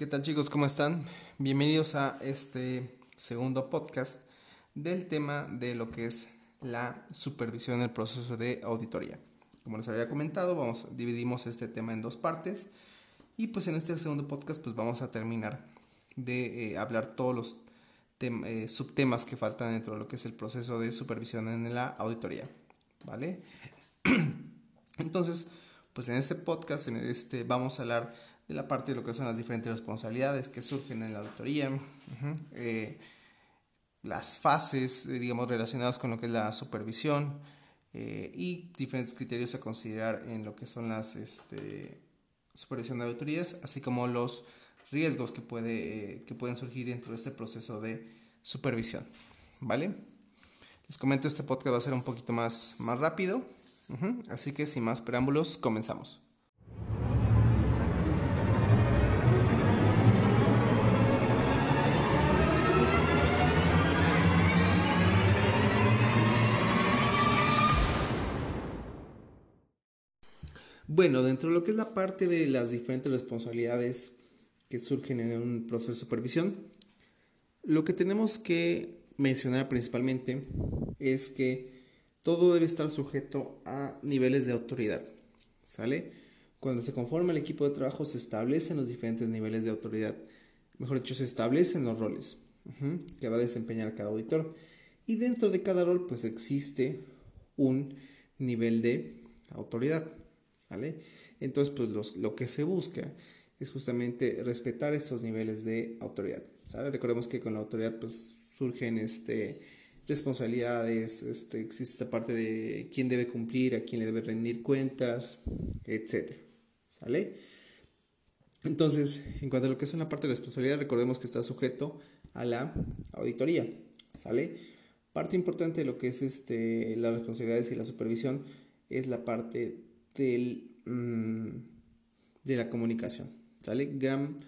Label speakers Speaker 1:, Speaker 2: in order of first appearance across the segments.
Speaker 1: ¿Qué tal chicos? ¿Cómo están? Bienvenidos a este segundo podcast del tema de lo que es la supervisión del proceso de auditoría. Como les había comentado, vamos, dividimos este tema en dos partes y pues en este segundo podcast pues vamos a terminar de eh, hablar todos los eh, subtemas que faltan dentro de lo que es el proceso de supervisión en la auditoría. ¿Vale? Entonces, pues en este podcast en este, vamos a hablar de la parte de lo que son las diferentes responsabilidades que surgen en la auditoría, eh, las fases, eh, digamos, relacionadas con lo que es la supervisión eh, y diferentes criterios a considerar en lo que son las este, supervisión de auditorías, así como los riesgos que, puede, que pueden surgir dentro de este proceso de supervisión. ¿Vale? Les comento, este podcast va a ser un poquito más, más rápido, así que sin más preámbulos, comenzamos. Bueno, dentro de lo que es la parte de las diferentes responsabilidades que surgen en un proceso de supervisión, lo que tenemos que mencionar principalmente es que todo debe estar sujeto a niveles de autoridad. ¿Sale? Cuando se conforma el equipo de trabajo se establecen los diferentes niveles de autoridad. Mejor dicho, se establecen los roles que va a desempeñar cada auditor. Y dentro de cada rol pues existe un nivel de autoridad. Entonces, pues lo que se busca es justamente respetar estos niveles de autoridad, Recordemos que con la autoridad pues surgen este, responsabilidades, este, existe esta parte de quién debe cumplir, a quién le debe rendir cuentas, etc. ¿Sale? Entonces, en cuanto a lo que es una parte de responsabilidad, recordemos que está sujeto a la auditoría, ¿sale? Parte importante de lo que es este, las responsabilidades y la supervisión es la parte del, mm, de la comunicación. ¿Sale? Gran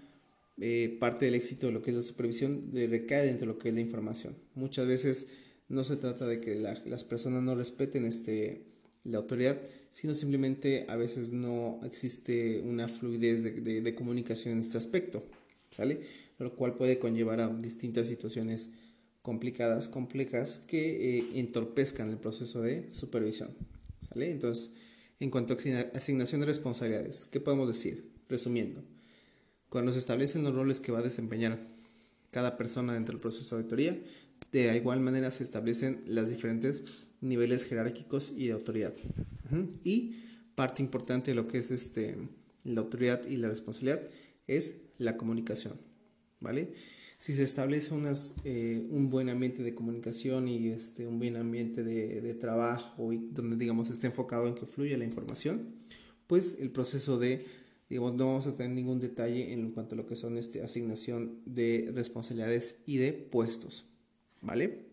Speaker 1: eh, parte del éxito de lo que es la supervisión recae dentro de lo que es la información. Muchas veces no se trata de que las personas no respeten este, la autoridad, sino simplemente a veces no existe una fluidez de, de, comunicación en este aspecto, ¿sale? Lo cual puede conllevar a distintas situaciones complicadas, complejas, que eh, entorpezcan el proceso de supervisión, ¿sale? Entonces, en cuanto a asignación de responsabilidades, ¿qué podemos decir? Resumiendo, cuando se establecen los roles que va a desempeñar cada persona dentro del proceso de auditoría, de igual manera se establecen los diferentes niveles jerárquicos y de autoridad. Y parte importante de lo que es este, la autoridad y la responsabilidad es la comunicación, ¿vale? Si se establece unas, eh, un buen ambiente de comunicación y este, un buen ambiente de, de, trabajo y donde digamos esté enfocado en que fluya la información, pues el proceso de, digamos, no vamos a tener ningún detalle en cuanto a lo que son este, asignación de responsabilidades y de puestos, ¿vale?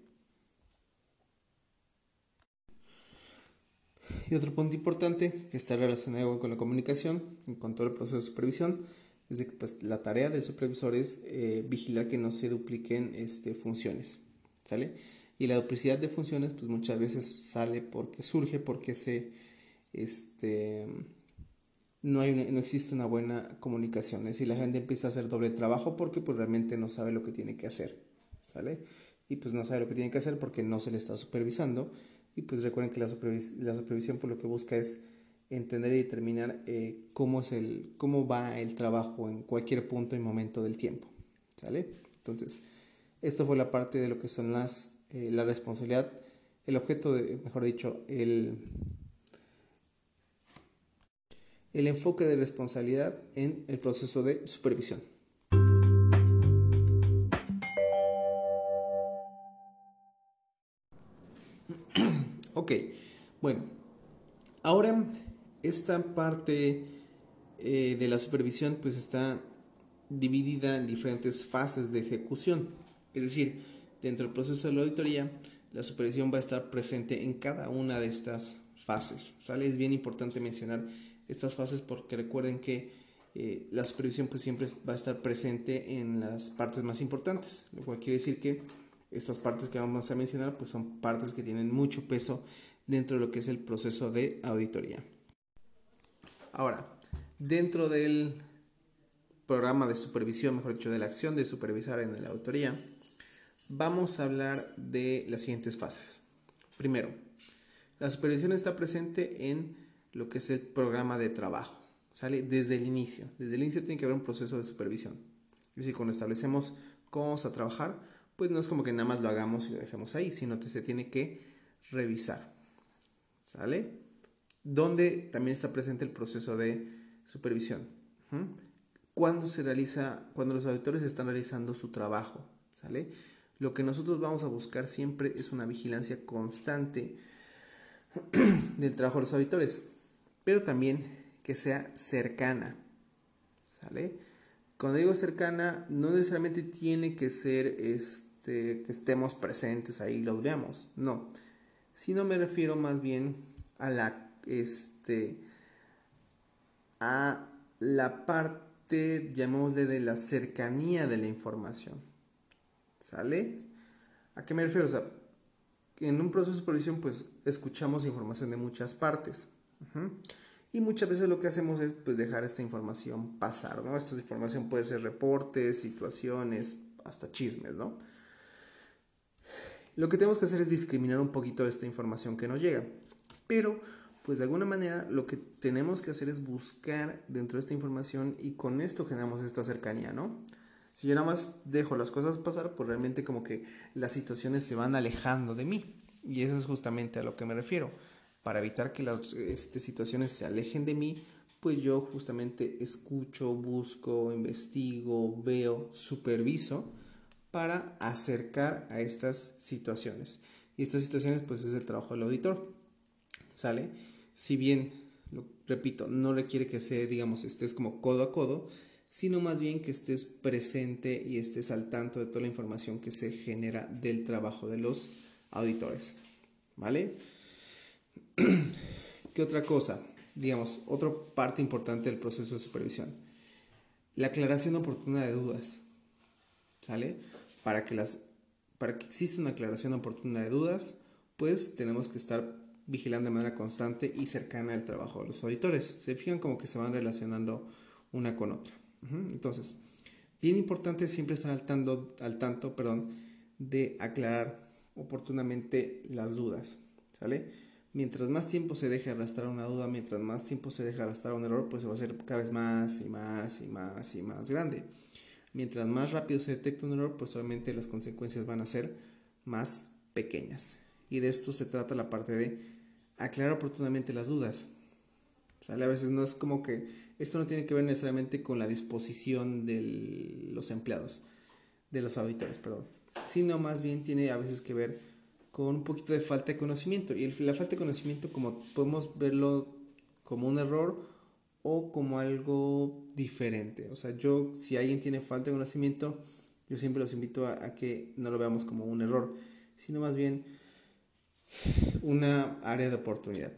Speaker 1: Y otro punto importante que está relacionado con la comunicación en cuanto al proceso de supervisión es que pues, la tarea del supervisor es eh, vigilar que no se dupliquen este, funciones, ¿sale? Y la duplicidad de funciones pues muchas veces sale porque surge porque se, este, no, hay no existe una buena comunicación, es decir, la gente empieza a hacer doble trabajo porque pues realmente no sabe lo que tiene que hacer, ¿sale? Y pues no sabe lo que tiene que hacer porque no se le está supervisando y pues recuerden que la, la supervisión por lo que busca es entender y determinar eh, cómo, es el, cómo va el trabajo en cualquier punto y momento del tiempo. ¿Sale? Entonces, esto fue la parte de lo que son las, eh, la responsabilidad, el objeto, de, mejor dicho, el, el enfoque de responsabilidad en el proceso de supervisión. ok, bueno, ahora esta parte eh, de la supervisión pues está dividida en diferentes fases de ejecución. Es decir, dentro del proceso de la auditoría, la supervisión va a estar presente en cada una de estas fases. ¿sale? Es bien importante mencionar estas fases porque recuerden que eh, la supervisión pues siempre va a estar presente en las partes más importantes, lo cual quiere decir que estas partes que vamos a mencionar pues son partes que tienen mucho peso dentro de lo que es el proceso de auditoría. Ahora, dentro del programa de supervisión, mejor dicho, de la acción de supervisar en la auditoría, vamos a hablar de las siguientes fases. Primero, la supervisión está presente en lo que es el programa de trabajo. Sale desde el inicio. Desde el inicio tiene que haber un proceso de supervisión. Es decir, cuando establecemos cómo vamos a trabajar, pues no es como que nada más lo hagamos y lo dejemos ahí, sino que se tiene que revisar. ¿Sale? Donde también está presente el proceso de supervisión. Cuando se realiza, cuando los auditores están realizando su trabajo, ¿sale? Lo que nosotros vamos a buscar siempre es una vigilancia constante del trabajo de los auditores, pero también que sea cercana, ¿sale? Cuando digo cercana, no necesariamente tiene que ser este, que estemos presentes ahí los veamos, no, sino me refiero más bien a la, este, a la parte, llamémosle, de la cercanía de la información. ¿Sale? ¿A qué me refiero? O sea, en un proceso de supervisión, pues escuchamos información de muchas partes. Y muchas veces lo que hacemos es pues dejar esta información pasar, ¿no? Esta información puede ser reportes, situaciones, hasta chismes, ¿no? Lo que tenemos que hacer es discriminar un poquito esta información que nos llega. Pero, pues de alguna manera lo que tenemos que hacer es buscar dentro de esta información y con esto generamos esta cercanía, ¿no? Si yo nada más dejo las cosas pasar, pues realmente como que las situaciones se van alejando de mí. Y eso es justamente a lo que me refiero. Para evitar que las este, situaciones se alejen de mí, pues yo justamente escucho, busco, investigo, veo, superviso para acercar a estas situaciones. Y estas situaciones pues es el trabajo del auditor. ¿Sale? Si bien, lo repito, no requiere que sea, digamos, estés como codo a codo, sino más bien que estés presente y estés al tanto de toda la información que se genera del trabajo de los auditores. ¿Vale? ¿Qué otra cosa? Digamos, otra parte importante del proceso de supervisión. La aclaración oportuna de dudas. ¿Sale? Para que, las, para que exista una aclaración oportuna de dudas, pues tenemos que estar vigilando de manera constante y cercana el trabajo de los auditores. Se fijan como que se van relacionando una con otra. Entonces, bien importante siempre estar al tanto, al tanto perdón, de aclarar oportunamente las dudas, ¿sale? Mientras más tiempo se deje arrastrar una duda, mientras más tiempo se deje arrastrar un error, pues se va a hacer cada vez más y más y más y más grande. Mientras más rápido se detecta un error, pues obviamente las consecuencias van a ser más pequeñas. Y de esto se trata la parte de aclarar oportunamente las dudas. ¿Sale? A veces no es como que esto no tiene que ver necesariamente con la disposición de los empleados, de los auditores, perdón, sino más bien tiene a veces que ver con un poquito de falta de conocimiento. Y la falta de conocimiento, como podemos verlo como un error o como algo diferente. O sea, yo, si alguien tiene falta de conocimiento, yo siempre los invito a, a que no lo veamos como un error, sino más bien una área de oportunidad.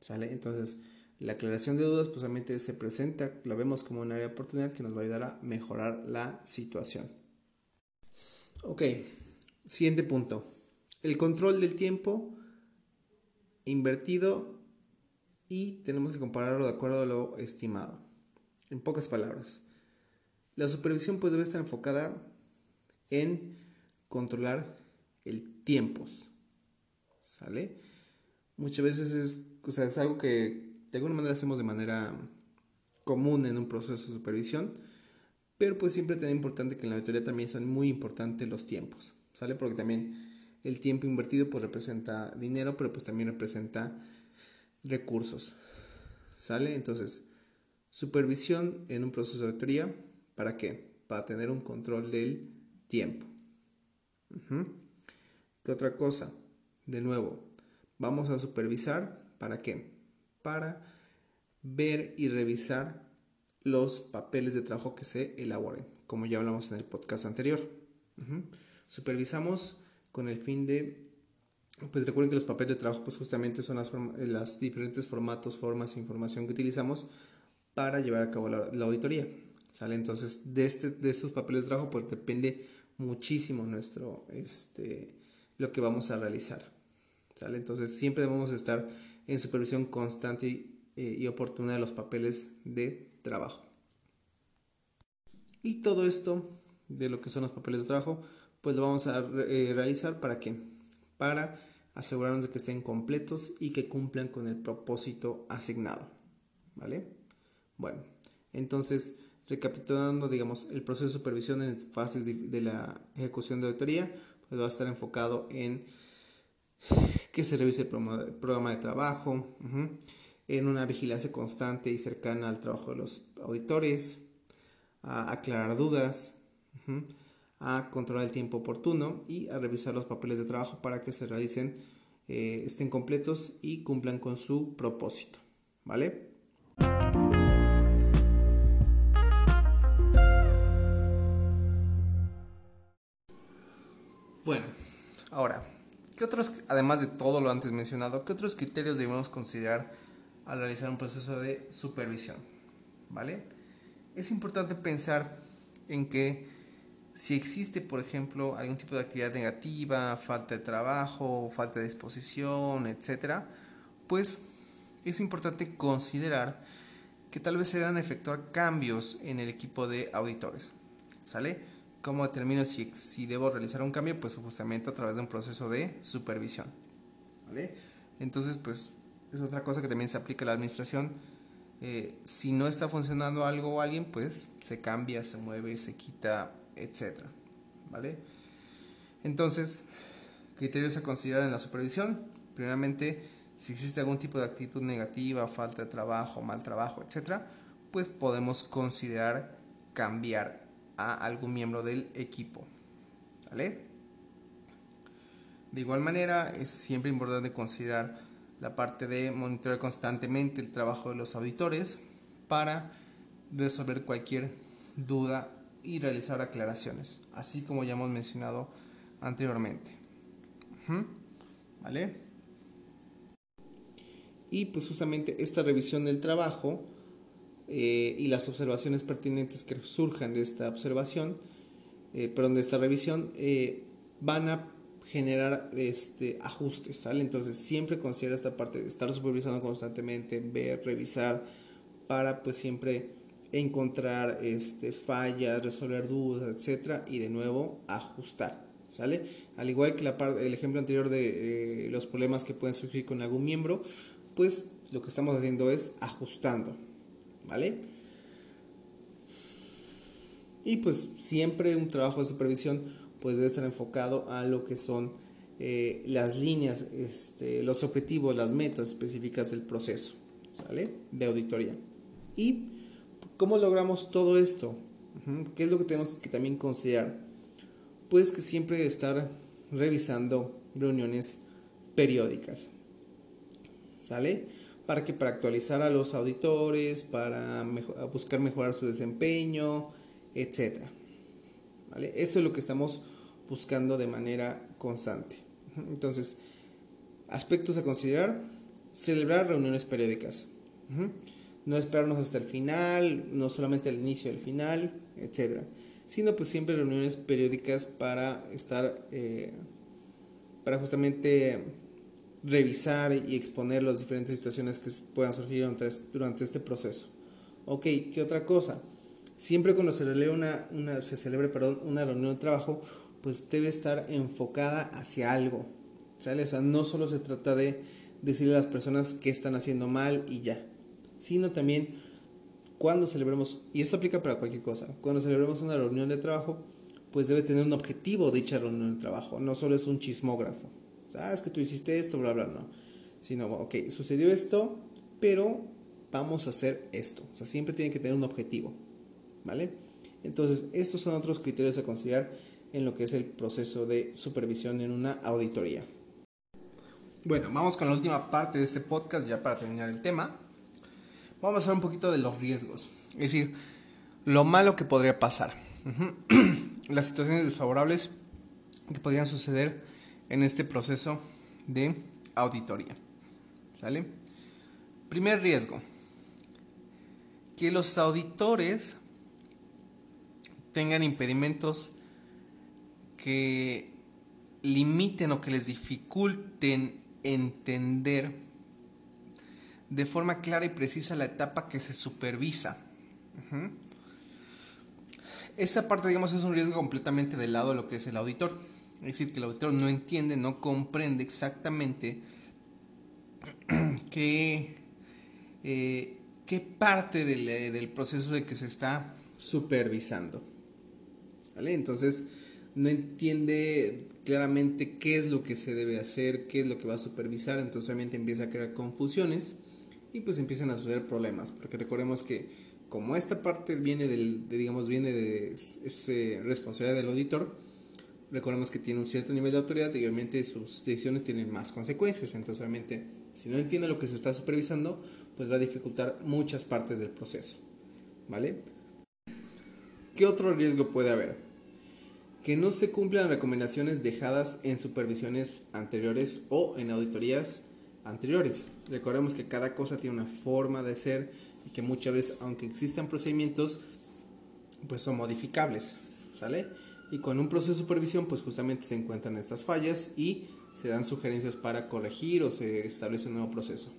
Speaker 1: ¿Sale? Entonces, la aclaración de dudas pues se presenta, la vemos como una área de oportunidad que nos va a ayudar a mejorar la situación. Ok, siguiente punto. El control del tiempo invertido y tenemos que compararlo de acuerdo a lo estimado. En pocas palabras, la supervisión pues debe estar enfocada en controlar el tiempo. ¿Sale? Muchas veces es, o sea, es algo que de alguna manera hacemos de manera común en un proceso de supervisión, pero pues siempre es importante que en la auditoría también son muy importantes los tiempos, ¿sale? Porque también el tiempo invertido pues representa dinero, pero pues también representa recursos, ¿sale? Entonces, supervisión en un proceso de auditoría, ¿para qué? Para tener un control del tiempo. ¿Qué otra cosa? De nuevo, vamos a supervisar, ¿para qué? para ver y revisar los papeles de trabajo que se elaboren, como ya hablamos en el podcast anterior. Supervisamos con el fin de, pues recuerden que los papeles de trabajo pues justamente son las, diferentes formatos, formas e información que utilizamos para llevar a cabo la, auditoría. ¿Sale? Entonces, de, este, de estos papeles de trabajo pues depende muchísimo nuestro, este, lo que vamos a realizar. ¿Sale? Entonces, siempre debemos estar en supervisión constante eh, y, oportuna de los papeles de trabajo. Y todo esto de lo que son los papeles de trabajo, pues lo vamos a eh, realizar para qué? Para asegurarnos de que estén completos y que cumplan con el propósito asignado. ¿Vale? Bueno, entonces, recapitulando, digamos, el proceso de supervisión en fases de, la ejecución de auditoría, pues va a estar enfocado en que se revise el programa de trabajo, en una vigilancia constante y cercana al trabajo de los auditores, a aclarar dudas, a controlar el tiempo oportuno y a revisar los papeles de trabajo para que se realicen, eh, estén completos y cumplan con su propósito. ¿Vale? ¿Qué otros, además de todo lo antes mencionado, qué otros criterios debemos considerar al realizar un proceso de supervisión? ¿Vale? Es importante pensar en que si existe, por ejemplo, algún tipo de actividad negativa, falta de trabajo, falta de disposición, etc., pues es importante considerar que tal vez se deban efectuar cambios en el equipo de auditores. ¿Sale? ¿Cómo determino si, si debo realizar un cambio? Pues justamente a través de un proceso de supervisión. ¿Vale? Entonces, pues es otra cosa que también se aplica a la administración. Eh, si no está funcionando algo o alguien, pues se cambia, se mueve, se quita etc. ¿Vale? Entonces, criterios a considerar en la supervisión. Primeramente, si existe algún tipo de actitud negativa, falta de trabajo, mal trabajo, etc., pues podemos considerar cambiar a algún miembro del equipo. ¿Vale? De igual manera, es siempre importante considerar la parte de monitorear constantemente el trabajo de los auditores para resolver cualquier duda y realizar aclaraciones, así como ya hemos mencionado anteriormente. ¿Vale? Y pues justamente esta revisión del trabajo eh, y las observaciones pertinentes que surjan de esta observación, eh, perdón, de esta revisión, eh, van a generar este, ajustes, ¿sale? Entonces siempre considera esta parte de estar supervisando constantemente, ver, revisar, para pues siempre encontrar este, fallas, resolver dudas, etcétera, y de nuevo ajustar. ¿Sale? Al igual que la parte, el ejemplo anterior de eh, los problemas que pueden surgir con algún miembro, pues lo que estamos haciendo es ajustando. ¿Vale? Y pues siempre un trabajo de supervisión pues debe estar enfocado a lo que son eh, las líneas, este, los objetivos, las metas específicas del proceso, ¿sale? De auditoría. Y ¿Cómo logramos todo esto? ¿Qué es lo que tenemos que también considerar? Pues que siempre estar revisando reuniones periódicas. ¿Sale? Para que para actualizar a los auditores, para buscar mejorar su desempeño, etc. ¿Vale? Eso es lo que estamos buscando de manera constante. Entonces, aspectos a considerar, celebrar reuniones periódicas no esperarnos hasta el final, no solamente al inicio del final, etc. Sino pues siempre reuniones periódicas para estar, eh, para justamente revisar y exponer las diferentes situaciones que puedan surgir durante este proceso. Ok, ¿qué otra cosa? Siempre cuando se, una, una, se celebre una reunión de trabajo, pues debe estar enfocada hacia algo. ¿sale? O sea, no solo se trata de decirle a las personas qué están haciendo mal y ya sino también cuando celebremos, y esto aplica para cualquier cosa, cuando celebremos una reunión de trabajo, pues debe tener un objetivo dicha reunión de trabajo, no solo es un chismógrafo. Sabes ah, que tú hiciste esto, bla, bla, no. Sino, ok, sucedió esto, pero vamos a hacer esto. O sea, siempre tiene que tener un objetivo, ¿vale? Entonces, estos son otros criterios a considerar en lo que es el proceso de supervisión en una auditoría. Bueno, vamos con la última parte de este podcast ya para terminar el tema vamos a hablar un poquito de los riesgos. Es decir, lo malo que podría pasar. Las situaciones desfavorables que podrían suceder en este proceso de auditoría. ¿Sale? Primer riesgo. Que los auditores tengan impedimentos que limiten o que les dificulten entender de forma clara y precisa la etapa que se supervisa. esa parte, digamos, es un riesgo completamente del lado de lo que es el auditor. Es decir, que el auditor no entiende, no comprende exactamente qué, eh, qué parte del, eh, del, proceso de que se está supervisando. ¿Vale? Entonces, no entiende claramente qué es lo que se debe hacer, qué es lo que va a supervisar, entonces obviamente empieza a crear confusiones y pues empiezan a suceder problemas, porque recordemos que como esta parte viene del, de, digamos, viene de esa responsabilidad del auditor, recordemos que tiene un cierto nivel de autoridad y obviamente sus decisiones tienen más consecuencias, entonces obviamente si no entiende lo que se está supervisando, pues va a dificultar muchas partes del proceso, ¿vale? ¿Qué otro riesgo puede haber? Que no se cumplan recomendaciones dejadas en supervisiones anteriores o en auditorías anteriores. Recordemos que cada cosa tiene una forma de ser y que muchas veces, aunque existan procedimientos, pues son modificables, ¿sale? Y con un proceso de supervisión, pues justamente se encuentran estas fallas y se dan sugerencias para corregir o se establece un nuevo proceso.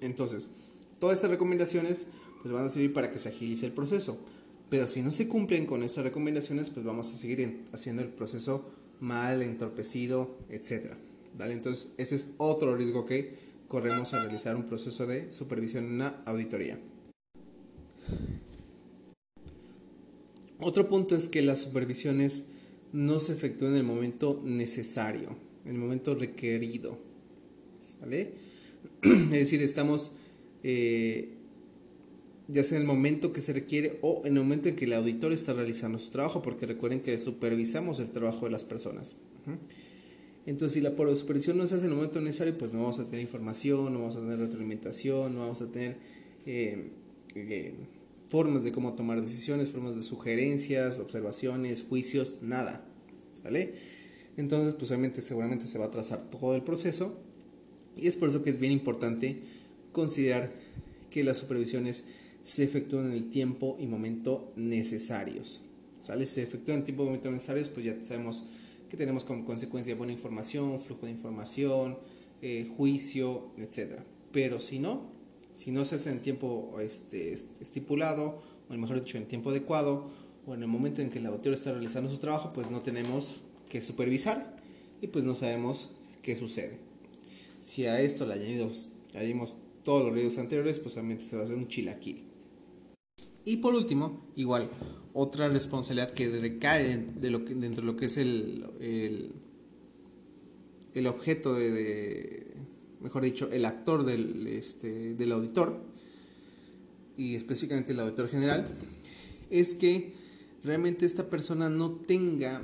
Speaker 1: Entonces, todas estas recomendaciones pues van a servir para que se agilice el proceso. Pero si no se cumplen con estas recomendaciones, pues vamos a seguir haciendo el proceso mal, entorpecido, etc. ¿Vale? Entonces, ese es otro riesgo que corremos a realizar un proceso de supervisión en una auditoría. Otro punto es que las supervisiones no se efectúan en el momento necesario, en el momento requerido. ¿Sale? Es decir, estamos eh, ya sea en el momento que se requiere o en el momento en que el auditor está realizando su trabajo, porque recuerden que supervisamos el trabajo de las personas. Entonces, si la supervisión no se hace en el momento necesario, pues no vamos a tener información, no vamos a tener retroalimentación, no vamos a tener eh, eh, formas de cómo tomar decisiones, formas de sugerencias, observaciones, juicios, nada. ¿Sale? Entonces, pues obviamente seguramente se va a trazar todo el proceso y es por eso que es bien importante considerar que las supervisiones se efectúan en el tiempo y momento necesarios. ¿Sale? Se efectúan en tiempo y momento necesarios, pues ya sabemos que tenemos como consecuencia buena información, flujo de información, eh, juicio, etc. Pero si no, si no se hace en tiempo este, estipulado, o mejor dicho, en tiempo adecuado, o en el momento en que el autor está realizando su trabajo, pues no tenemos que supervisar y pues no sabemos qué sucede. Si a esto le añadimos, añadimos todos los riesgos anteriores, pues obviamente se va a hacer un chilaquil. Y por último, igual, otra responsabilidad que recae de lo que, dentro de lo que es el, el, objeto de, mejor dicho, el actor del, este, del auditor, y específicamente el auditor general, es que realmente esta persona no tenga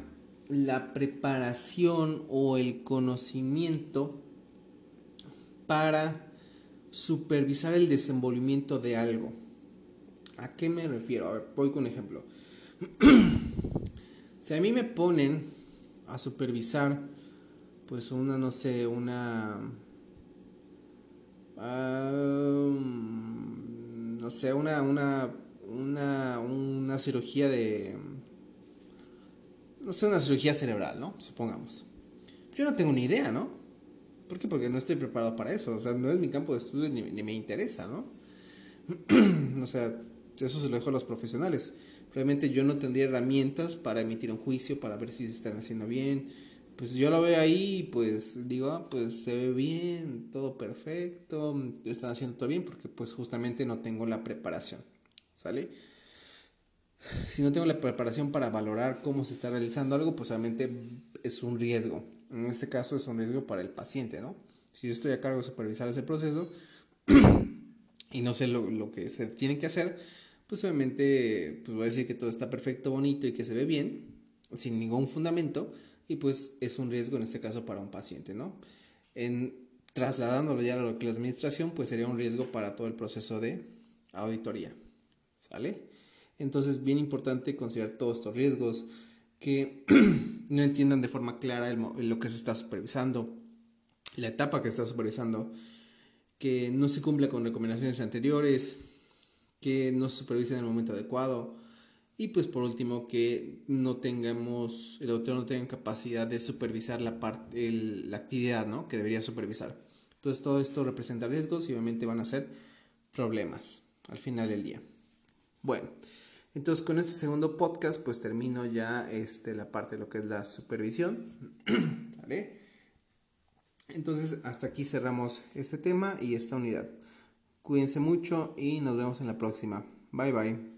Speaker 1: la preparación o el conocimiento para supervisar el desenvolvimiento de algo. ¿A qué me refiero? A ver, voy con un ejemplo. si a mí me ponen a supervisar, pues una, no sé, una... no sé, una, una, una, una cirugía de... No sé, una cirugía cerebral, ¿no? Supongamos. Yo no tengo ni idea, ¿no? ¿Por qué? Porque no estoy preparado para eso. O sea, no es mi campo de estudio ni, ni me interesa, ¿no? o sea, eso se lo dejo a los profesionales. Realmente yo no tendría herramientas para emitir un juicio, para ver si se están haciendo bien. Pues yo lo veo ahí, pues digo, ah, pues se ve bien, todo perfecto, están haciendo todo bien, porque pues justamente no tengo la preparación, ¿sale? Si no tengo la preparación para valorar cómo se está realizando algo, pues realmente es un riesgo. En este caso es un riesgo para el paciente, ¿no? Si yo estoy a cargo de supervisar ese proceso y no sé lo, lo que se tiene que hacer, pues obviamente pues voy a decir que todo está perfecto, bonito y que se ve bien, sin ningún fundamento, y pues es un riesgo en este caso para un paciente, ¿no? En trasladándolo ya a la administración, pues sería un riesgo para todo el proceso de auditoría, ¿sale? Entonces, bien importante considerar todos estos riesgos, que no entiendan de forma clara lo que se está supervisando, la etapa que se está supervisando, que no se cumpla con recomendaciones anteriores, que no se supervise en el momento adecuado y pues por último que no tengamos, el autor no tenga capacidad de supervisar la, la actividad ¿no? que debería supervisar. Entonces todo esto representa riesgos y obviamente van a ser problemas al final del día. Bueno, Entonces con este segundo podcast pues termino ya este, la parte de lo que es la supervisión. Entonces hasta aquí cerramos este tema y esta unidad. Cuídense mucho y nos vemos en la próxima. Bye bye.